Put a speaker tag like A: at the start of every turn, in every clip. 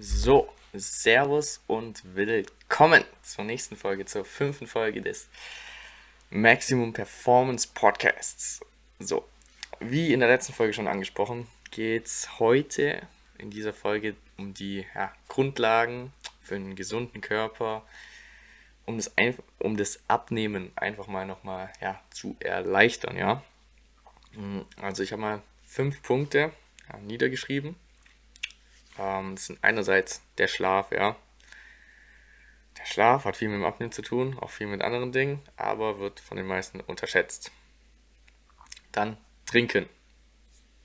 A: So, Servus und willkommen zur nächsten Folge, zur fünften Folge des Maximum Performance Podcasts. So, wie in der letzten Folge schon angesprochen, geht es heute in dieser Folge um die ja, Grundlagen für einen gesunden Körper, um das, um das Abnehmen einfach mal nochmal ja, zu erleichtern. Ja? Also ich habe mal fünf Punkte ja, niedergeschrieben ähm, das sind einerseits der Schlaf, ja. Der Schlaf hat viel mit dem Abnehmen zu tun, auch viel mit anderen Dingen, aber wird von den meisten unterschätzt. Dann Trinken.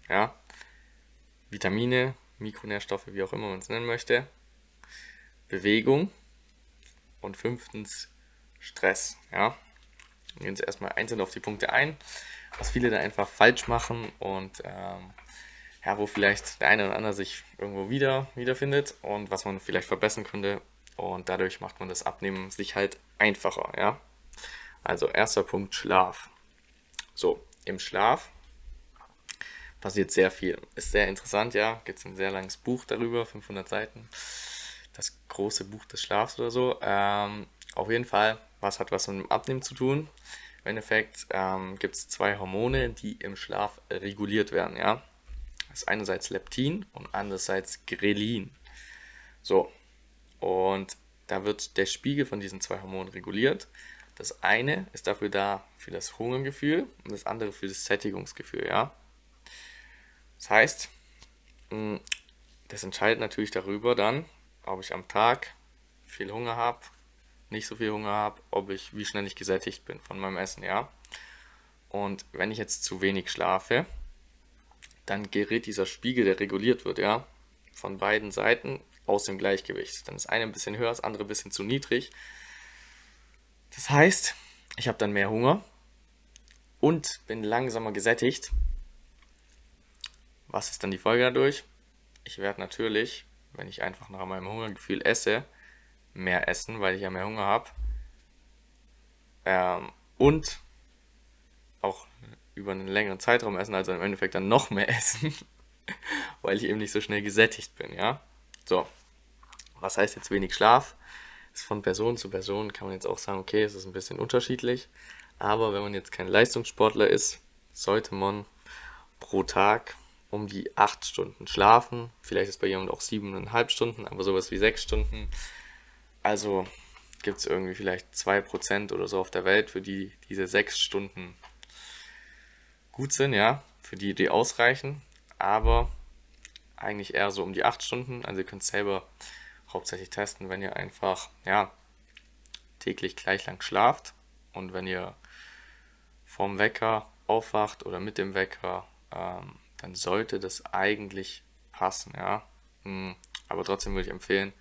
A: Ja. Vitamine, Mikronährstoffe, wie auch immer man es nennen möchte. Bewegung. Und fünftens Stress. Ja. Gehen jetzt erstmal einzeln auf die Punkte ein, was viele da einfach falsch machen und ähm, ja, wo vielleicht der eine oder andere sich irgendwo wieder wiederfindet und was man vielleicht verbessern könnte. Und dadurch macht man das Abnehmen sich halt einfacher, ja. Also erster Punkt Schlaf. So, im Schlaf passiert sehr viel. Ist sehr interessant, ja. Gibt es ein sehr langes Buch darüber, 500 Seiten. Das große Buch des Schlafs oder so. Ähm, auf jeden Fall, was hat was mit dem Abnehmen zu tun? Im Endeffekt ähm, gibt es zwei Hormone, die im Schlaf reguliert werden, ja. Das ist einerseits Leptin und andererseits Grelin. So, und da wird der Spiegel von diesen zwei Hormonen reguliert. Das eine ist dafür da für das Hungergefühl und das andere für das Sättigungsgefühl, ja. Das heißt, hm, das entscheidet natürlich darüber dann, ob ich am Tag viel Hunger habe, nicht so viel Hunger habe, ob ich, wie schnell ich gesättigt bin von meinem Essen, ja. Und wenn ich jetzt zu wenig schlafe, dann gerät dieser Spiegel, der reguliert wird, ja, von beiden Seiten aus dem Gleichgewicht. Dann ist eine ein bisschen höher, das andere ein bisschen zu niedrig. Das heißt, ich habe dann mehr Hunger und bin langsamer gesättigt. Was ist dann die Folge dadurch? Ich werde natürlich, wenn ich einfach nach meinem Hungergefühl esse, mehr essen, weil ich ja mehr Hunger habe. Ähm, und auch über einen längeren Zeitraum essen, also im Endeffekt dann noch mehr essen, weil ich eben nicht so schnell gesättigt bin, ja. So, was heißt jetzt wenig Schlaf? Ist von Person zu Person, kann man jetzt auch sagen, okay, es ist ein bisschen unterschiedlich, aber wenn man jetzt kein Leistungssportler ist, sollte man pro Tag um die 8 Stunden schlafen. Vielleicht ist bei jemandem auch 7,5 Stunden, aber sowas wie 6 Stunden. Also gibt es irgendwie vielleicht 2% oder so auf der Welt, für die diese 6 Stunden gut sind, ja, für die, die ausreichen, aber eigentlich eher so um die 8 Stunden. Also ihr könnt selber hauptsächlich testen, wenn ihr einfach, ja, täglich gleich lang schlaft und wenn ihr vorm Wecker aufwacht oder mit dem Wecker, ähm, dann sollte das eigentlich passen, ja. Mhm. Aber trotzdem würde ich empfehlen,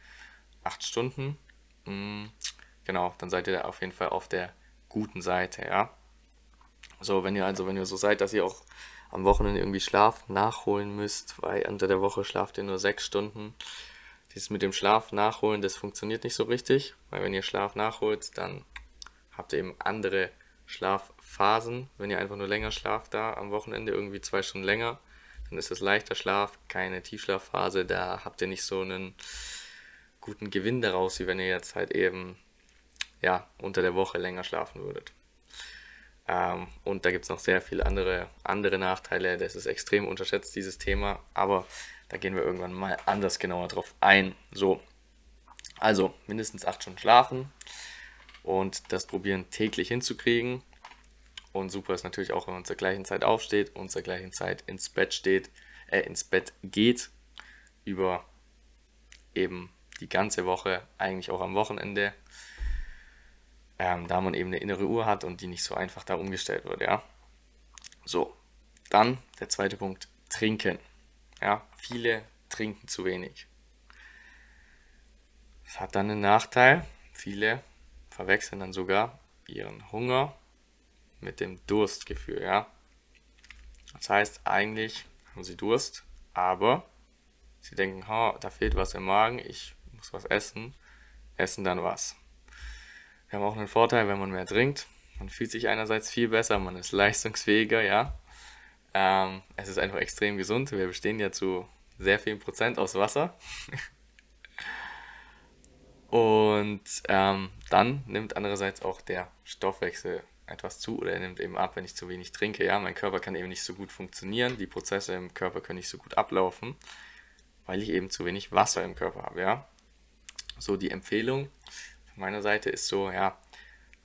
A: 8 Stunden. Mhm. Genau, dann seid ihr auf jeden Fall auf der guten Seite, ja. So, wenn ihr also, wenn ihr so seid, dass ihr auch am Wochenende irgendwie Schlaf nachholen müsst, weil unter der Woche schlaft ihr nur sechs Stunden. Dieses mit dem Schlaf nachholen, das funktioniert nicht so richtig, weil wenn ihr Schlaf nachholt, dann habt ihr eben andere Schlafphasen. Wenn ihr einfach nur länger schlaft da am Wochenende, irgendwie zwei Stunden länger, dann ist es leichter Schlaf, keine Tiefschlafphase, da habt ihr nicht so einen guten Gewinn daraus, wie wenn ihr jetzt halt eben ja unter der Woche länger schlafen würdet. Ähm, und da gibt es noch sehr viele andere, andere Nachteile. Das ist extrem unterschätzt, dieses Thema. Aber da gehen wir irgendwann mal anders genauer drauf ein. So, also mindestens 8 Stunden schlafen und das probieren täglich hinzukriegen. Und super ist natürlich auch, wenn man zur gleichen Zeit aufsteht und zur gleichen Zeit ins Bett steht, äh, ins Bett geht. Über eben die ganze Woche, eigentlich auch am Wochenende ähm, da man eben eine innere Uhr hat und die nicht so einfach da umgestellt wird, ja. So, dann der zweite Punkt, trinken. Ja, viele trinken zu wenig. Das hat dann einen Nachteil. Viele verwechseln dann sogar ihren Hunger mit dem Durstgefühl, ja. Das heißt, eigentlich haben sie Durst, aber sie denken, ha, da fehlt was im Magen, ich muss was essen, essen dann was. Wir haben auch einen Vorteil, wenn man mehr trinkt. Man fühlt sich einerseits viel besser, man ist leistungsfähiger, ja. Ähm, es ist einfach extrem gesund. Wir bestehen ja zu sehr vielen Prozent aus Wasser. Und ähm, dann nimmt andererseits auch der Stoffwechsel etwas zu oder er nimmt eben ab, wenn ich zu wenig trinke. Ja, mein Körper kann eben nicht so gut funktionieren, die Prozesse im Körper können nicht so gut ablaufen, weil ich eben zu wenig Wasser im Körper habe. Ja, so die Empfehlung meiner Seite ist so, ja,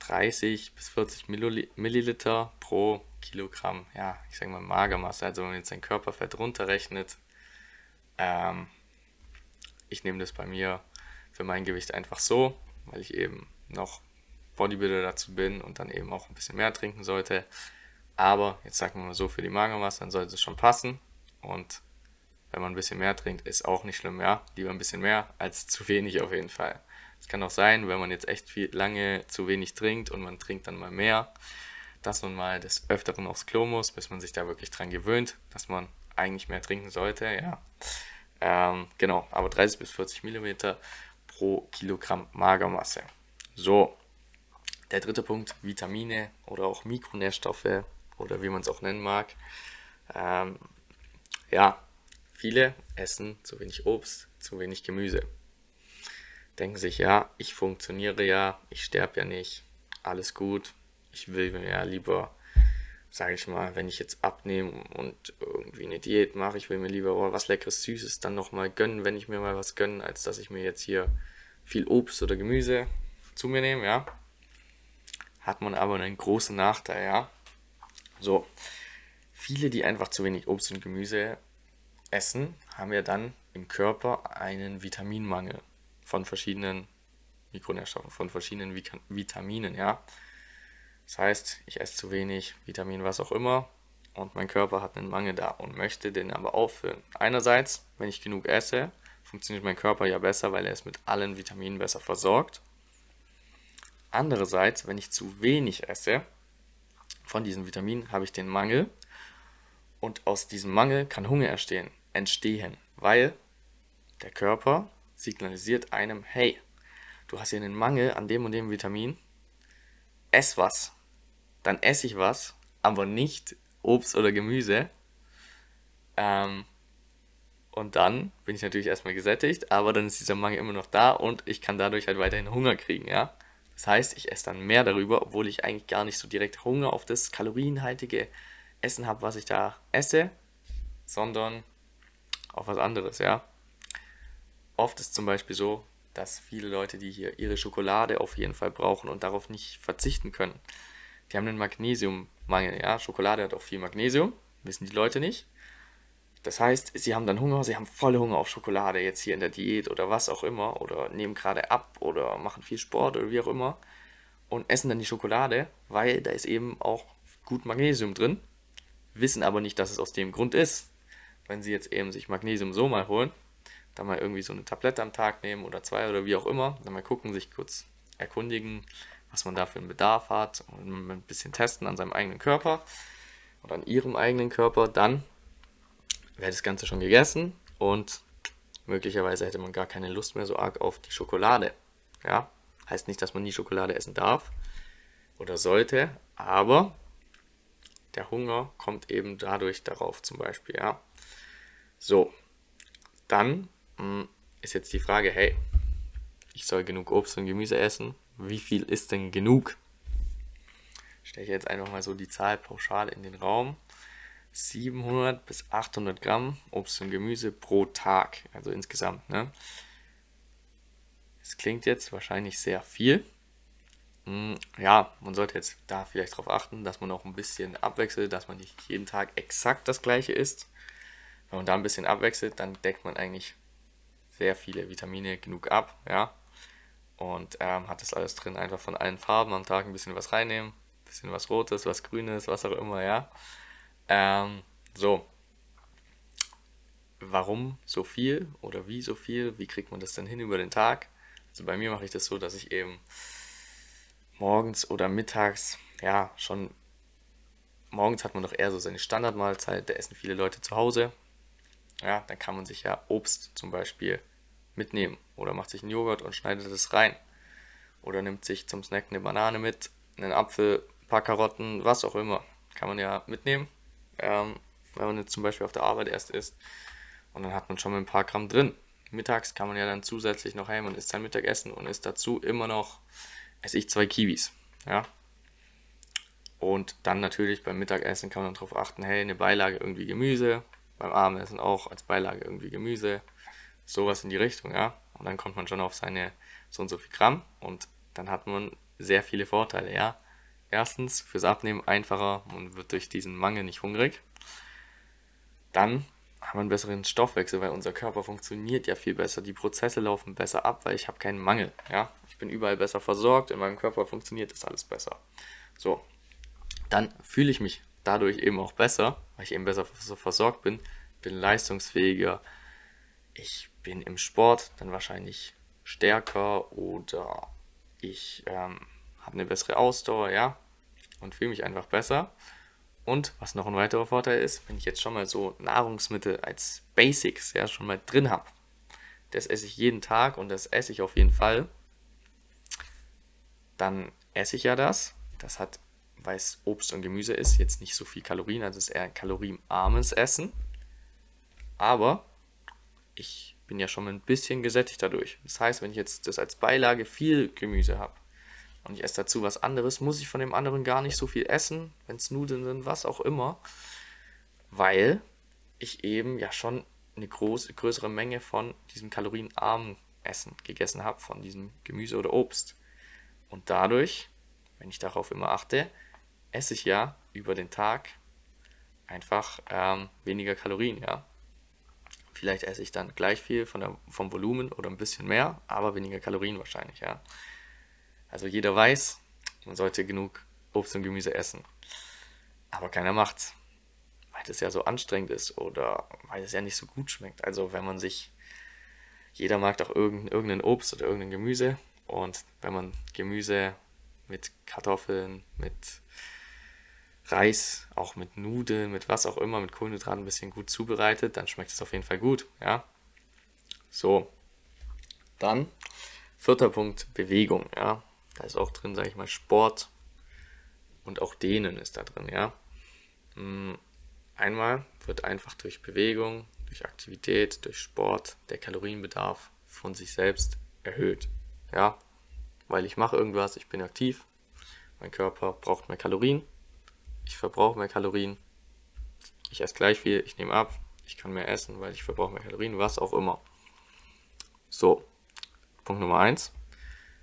A: 30 bis 40 Milliliter pro Kilogramm, ja, ich sage mal Magermasse. Also wenn man jetzt sein Körperfett runterrechnet, ähm, ich nehme das bei mir für mein Gewicht einfach so, weil ich eben noch Bodybuilder dazu bin und dann eben auch ein bisschen mehr trinken sollte. Aber jetzt sagen wir mal so, für die Magermasse, dann sollte es schon passen. Und wenn man ein bisschen mehr trinkt, ist auch nicht schlimm, ja. Lieber ein bisschen mehr als zu wenig auf jeden Fall. Es kann auch sein, wenn man jetzt echt viel lange zu wenig trinkt und man trinkt dann mal mehr, dass man mal des Öfteren aufs Klo muss, bis man sich da wirklich dran gewöhnt, dass man eigentlich mehr trinken sollte, ja. Ähm, genau, aber 30 bis 40 Millimeter pro Kilogramm Magermasse. So, der dritte Punkt, Vitamine oder auch Mikronährstoffe oder wie man es auch nennen mag. Ähm, ja, viele essen zu wenig Obst, zu wenig Gemüse. Denken sich, ja, ich funktioniere ja, ich sterbe ja nicht, alles gut. Ich will mir ja lieber, sage ich mal, wenn ich jetzt abnehme und irgendwie eine Diät mache, ich will mir lieber oh, was leckeres, süßes dann nochmal gönnen, wenn ich mir mal was gönne, als dass ich mir jetzt hier viel Obst oder Gemüse zu mir nehme, ja hat man aber einen großen Nachteil, ja. So, viele, die einfach zu wenig Obst und Gemüse essen, haben ja dann im Körper einen Vitaminmangel von verschiedenen Mikronährstoffen, von verschiedenen Vitaminen, ja. Das heißt, ich esse zu wenig Vitamin, was auch immer, und mein Körper hat einen Mangel da und möchte den aber auffüllen. Einerseits, wenn ich genug esse, funktioniert mein Körper ja besser, weil er ist mit allen Vitaminen besser versorgt. Andererseits, wenn ich zu wenig esse von diesen Vitaminen, habe ich den Mangel und aus diesem Mangel kann Hunger entstehen, entstehen, weil der Körper signalisiert einem, hey, du hast hier einen Mangel an dem und dem Vitamin, ess was. Dann esse ich was, aber nicht Obst oder Gemüse. Ähm, und dann bin ich natürlich erstmal gesättigt, aber dann ist dieser Mangel immer noch da und ich kann dadurch halt weiterhin Hunger kriegen, ja. Das heißt, ich esse dann mehr darüber, obwohl ich eigentlich gar nicht so direkt Hunger auf das kalorienhaltige Essen habe, was ich da esse, sondern auf was anderes, ja. Oft ist zum Beispiel so, dass viele Leute, die hier ihre Schokolade auf jeden Fall brauchen und darauf nicht verzichten können, die haben einen Magnesiummangel, ja. Schokolade hat auch viel Magnesium, wissen die Leute nicht. Das heißt, sie haben dann Hunger, sie haben volle Hunger auf Schokolade jetzt hier in der Diät oder was auch immer oder nehmen gerade ab oder machen viel Sport oder wie auch immer und essen dann die Schokolade, weil da ist eben auch gut Magnesium drin, wissen aber nicht, dass es aus dem Grund ist. Wenn sie jetzt eben sich Magnesium so mal holen, dann mal irgendwie so eine Tablette am Tag nehmen oder zwei oder wie auch immer, dann mal gucken, sich kurz erkundigen, was man da für einen Bedarf hat und ein bisschen testen an seinem eigenen Körper oder an ihrem eigenen Körper, dann wäre das Ganze schon gegessen und möglicherweise hätte man gar keine Lust mehr so arg auf die Schokolade. Ja, heißt nicht, dass man nie Schokolade essen darf oder sollte, aber der Hunger kommt eben dadurch darauf zum Beispiel, ja. So, dann ist jetzt die Frage, hey, ich soll genug Obst und Gemüse essen. Wie viel ist denn genug? Stelle ich jetzt einfach mal so die Zahl pauschal in den Raum. 700 bis 800 Gramm Obst und Gemüse pro Tag, also insgesamt. Ne? Es klingt jetzt wahrscheinlich sehr viel. Hm, ja, man sollte jetzt da vielleicht darauf achten, dass man auch ein bisschen abwechselt, dass man nicht jeden Tag exakt das gleiche isst. Wenn man da ein bisschen abwechselt, dann deckt man eigentlich sehr viele Vitamine genug ab, ja. Und ähm, hat das alles drin, einfach von allen Farben am Tag ein bisschen was reinnehmen, ein bisschen was Rotes, was Grünes, was auch immer, ja. Ähm, so. Warum so viel oder wie so viel? Wie kriegt man das denn hin über den Tag? Also bei mir mache ich das so, dass ich eben morgens oder mittags, ja, schon morgens hat man doch eher so seine Standardmahlzeit, da essen viele Leute zu Hause. Ja, dann kann man sich ja Obst zum Beispiel mitnehmen oder macht sich einen Joghurt und schneidet es rein. Oder nimmt sich zum Snack eine Banane mit, einen Apfel, ein paar Karotten, was auch immer. Kann man ja mitnehmen ähm, wenn man jetzt zum Beispiel auf der Arbeit erst isst. Und dann hat man schon mal ein paar Gramm drin. mittags kann man ja dann zusätzlich noch, hey, man isst sein Mittagessen und isst dazu immer noch, esse ich zwei Kiwis, ja. Und dann natürlich beim Mittagessen kann man darauf achten, hey, eine Beilage irgendwie Gemüse, beim Abendessen auch als Beilage irgendwie Gemüse, sowas in die Richtung, ja. Und dann kommt man schon auf seine so und so viel Gramm und dann hat man sehr viele Vorteile, ja. Erstens, fürs Abnehmen einfacher, man wird durch diesen Mangel nicht hungrig. Dann haben wir einen besseren Stoffwechsel, weil unser Körper funktioniert ja viel besser. Die Prozesse laufen besser ab, weil ich habe keinen Mangel. Ja? Ich bin überall besser versorgt, in meinem Körper funktioniert das alles besser. So, dann fühle ich mich dadurch eben auch besser, weil ich eben besser versorgt bin, bin leistungsfähiger, ich bin im Sport dann wahrscheinlich stärker oder ich ähm, habe eine bessere Ausdauer, ja, und fühle mich einfach besser. Und was noch ein weiterer Vorteil ist, wenn ich jetzt schon mal so Nahrungsmittel als Basics ja schon mal drin habe, das esse ich jeden Tag und das esse ich auf jeden Fall, dann esse ich ja das. Das hat, weil es Obst und Gemüse ist, jetzt nicht so viel Kalorien, also es ist eher ein kalorienarmes Essen. Aber ich bin ja schon ein bisschen gesättigt dadurch. Das heißt, wenn ich jetzt das als Beilage viel Gemüse habe, und ich esse dazu was anderes, muss ich von dem anderen gar nicht so viel essen, wenn es Nudeln sind, was auch immer, weil ich eben ja schon eine große, größere Menge von diesem kalorienarmen Essen gegessen habe, von diesem Gemüse oder Obst. Und dadurch, wenn ich darauf immer achte, esse ich ja über den Tag einfach ähm, weniger Kalorien, ja. Vielleicht esse ich dann gleich viel von der, vom Volumen oder ein bisschen mehr, aber weniger Kalorien wahrscheinlich, ja. Also jeder weiß, man sollte genug Obst und Gemüse essen. Aber keiner macht's. Weil das ja so anstrengend ist oder weil es ja nicht so gut schmeckt. Also wenn man sich, jeder mag doch irgendein, irgendein Obst oder irgendein Gemüse. Und wenn man Gemüse mit Kartoffeln, mit Reis, auch mit Nudeln, mit was auch immer, mit Kohlenhydraten ein bisschen gut zubereitet, dann schmeckt es auf jeden Fall gut, ja. So, dann vierter Punkt, Bewegung, ja. Da ist auch drin, sage ich mal, Sport und auch Dehnen ist da drin, ja. Mm, einmal wird einfach durch Bewegung, durch Aktivität, durch Sport der Kalorienbedarf von sich selbst erhöht, ja. Weil ich mache irgendwas, ich bin aktiv, mein Körper braucht mehr Kalorien, ich verbrauche mehr Kalorien, ich esse gleich viel, ich nehme ab, ich kann mehr essen, weil ich verbrauche mehr Kalorien, was auch immer. So, Punkt Nummer 1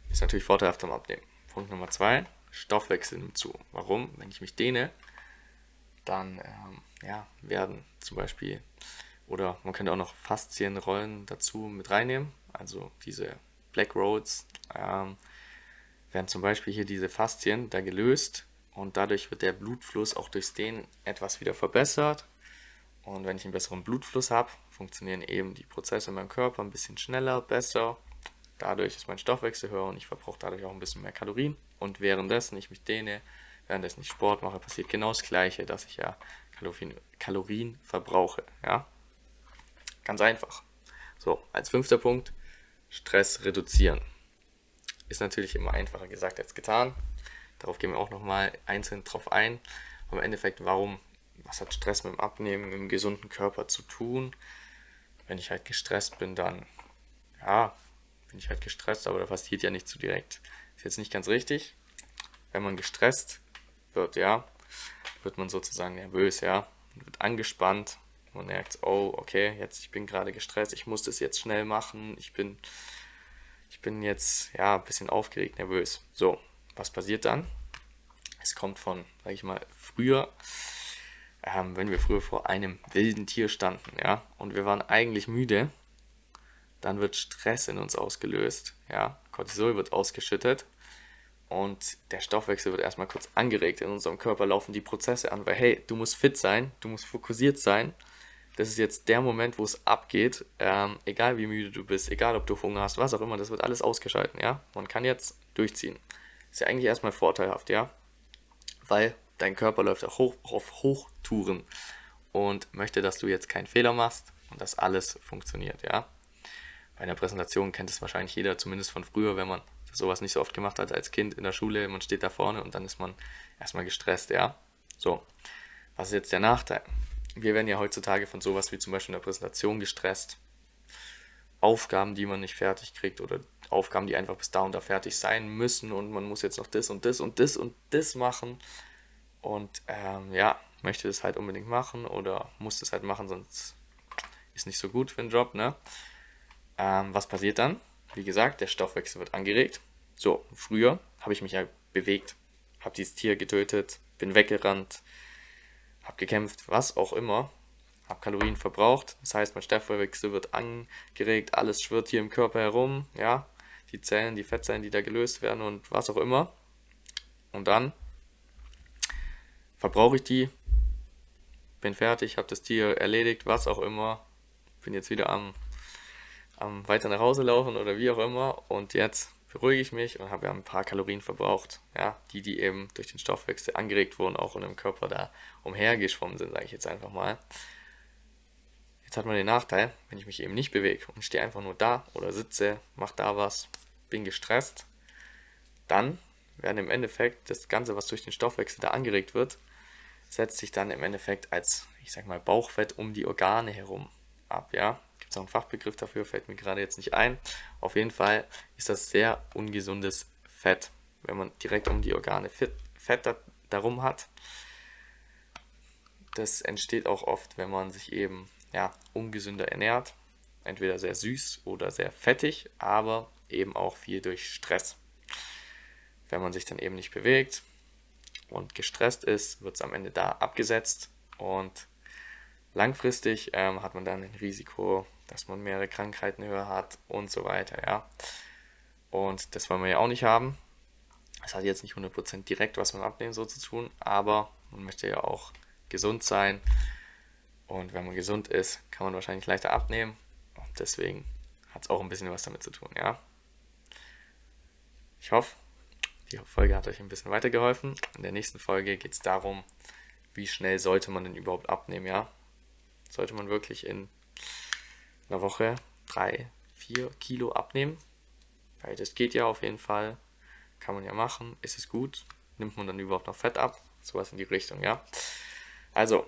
A: ist natürlich vorteilhaft am Abnehmen. Punkt Nummer zwei, Stoffwechsel nimmt zu. Warum? Wenn ich mich dehne, dann ähm, ja, werden zum Beispiel, oder man könnte auch noch Faszienrollen dazu mit reinnehmen, also diese Black Roads, ähm, werden zum Beispiel hier diese Faszien da gelöst und dadurch wird der Blutfluss auch durchs Dehnen etwas wieder verbessert. Und wenn ich einen besseren Blutfluss habe, funktionieren eben die Prozesse in meinem Körper ein bisschen schneller, besser Dadurch ist mein Stoffwechsel höher und ich verbrauche dadurch auch ein bisschen mehr Kalorien. Und währenddessen ich mich dehne, währenddessen ich Sport mache, passiert genau das Gleiche, dass ich ja Kalorien, Kalorien verbrauche. Ja? Ganz einfach. So, als fünfter Punkt, Stress reduzieren. Ist natürlich immer einfacher gesagt als getan. Darauf gehen wir auch nochmal einzeln drauf ein. Aber im Endeffekt, warum, was hat Stress mit dem Abnehmen, mit dem gesunden Körper zu tun? Wenn ich halt gestresst bin, dann, ja, bin ich halt gestresst, aber da passiert ja nicht zu direkt. Ist jetzt nicht ganz richtig. Wenn man gestresst wird, ja, wird man sozusagen nervös, ja, wird angespannt. Man merkt, oh, okay, jetzt ich bin gerade gestresst, ich muss das jetzt schnell machen, ich bin, ich bin jetzt ja ein bisschen aufgeregt, nervös. So, was passiert dann? Es kommt von, sag ich mal, früher, ähm, wenn wir früher vor einem wilden Tier standen, ja, und wir waren eigentlich müde, dann wird Stress in uns ausgelöst. Ja? Cortisol wird ausgeschüttet und der Stoffwechsel wird erstmal kurz angeregt. In unserem Körper laufen die Prozesse an, weil hey, du musst fit sein, du musst fokussiert sein. Das ist jetzt der Moment, wo es abgeht. Ähm, egal wie müde du bist, egal ob du Hunger hast, was auch immer, das wird alles ausgeschalten, ja. Man kann jetzt durchziehen. Ist ja eigentlich erstmal vorteilhaft, ja. Weil dein Körper läuft auch hoch, auf Hochtouren und möchte, dass du jetzt keinen Fehler machst und dass alles funktioniert, ja bei einer Präsentation kennt es wahrscheinlich jeder, zumindest von früher, wenn man sowas nicht so oft gemacht hat als Kind in der Schule. Man steht da vorne und dann ist man erstmal gestresst, ja. So, was ist jetzt der Nachteil? Wir werden ja heutzutage von sowas wie zum Beispiel einer Präsentation gestresst. Aufgaben, die man nicht fertig kriegt oder Aufgaben, die einfach bis da und da fertig sein müssen und man muss jetzt noch das und das und das und das machen und ähm, ja, möchte das halt unbedingt machen oder muss das halt machen, sonst ist nicht so gut für den Job, ne? Ähm, was passiert dann? Wie gesagt, der Stoffwechsel wird angeregt. So, früher habe ich mich ja bewegt, habe dieses Tier getötet, bin weggerannt, habe gekämpft, was auch immer, habe Kalorien verbraucht. Das heißt, mein Stoffwechsel wird angeregt, alles schwirrt hier im Körper herum, ja, die Zellen, die Fettzellen, die da gelöst werden und was auch immer. Und dann verbrauche ich die, bin fertig, habe das Tier erledigt, was auch immer, bin jetzt wieder am, am weiter nach Hause laufen oder wie auch immer und jetzt beruhige ich mich und habe ja ein paar Kalorien verbraucht, ja, die, die eben durch den Stoffwechsel angeregt wurden, auch in dem Körper da umhergeschwommen sind, sage ich jetzt einfach mal. Jetzt hat man den Nachteil, wenn ich mich eben nicht bewege und stehe einfach nur da oder sitze, mache da was, bin gestresst, dann werden im Endeffekt das Ganze, was durch den Stoffwechsel da angeregt wird, setzt sich dann im Endeffekt als, ich sag mal, Bauchfett um die Organe herum ab, ja. Gibt es auch einen Fachbegriff dafür, fällt mir gerade jetzt nicht ein. Auf jeden Fall ist das sehr ungesundes Fett, wenn man direkt um die Organe Fett, Fett da, darum hat. Das entsteht auch oft, wenn man sich eben ja, ungesünder ernährt. Entweder sehr süß oder sehr fettig, aber eben auch viel durch Stress. Wenn man sich dann eben nicht bewegt und gestresst ist, wird es am Ende da abgesetzt und langfristig ähm, hat man dann ein Risiko, dass man mehrere Krankheiten höher hat und so weiter, ja. Und das wollen wir ja auch nicht haben. Es hat jetzt nicht 100% direkt was mit Abnehmen so zu tun, aber man möchte ja auch gesund sein. Und wenn man gesund ist, kann man wahrscheinlich leichter abnehmen. Und deswegen hat es auch ein bisschen was damit zu tun, ja. Ich hoffe, die Folge hat euch ein bisschen weitergeholfen. In der nächsten Folge geht es darum, wie schnell sollte man denn überhaupt abnehmen, ja. Sollte man wirklich in einer Woche drei, vier Kilo abnehmen? Weil das geht ja auf jeden Fall. Kann man ja machen. Ist es gut? Nimmt man dann überhaupt noch Fett ab? Sowas in die Richtung, ja. Also,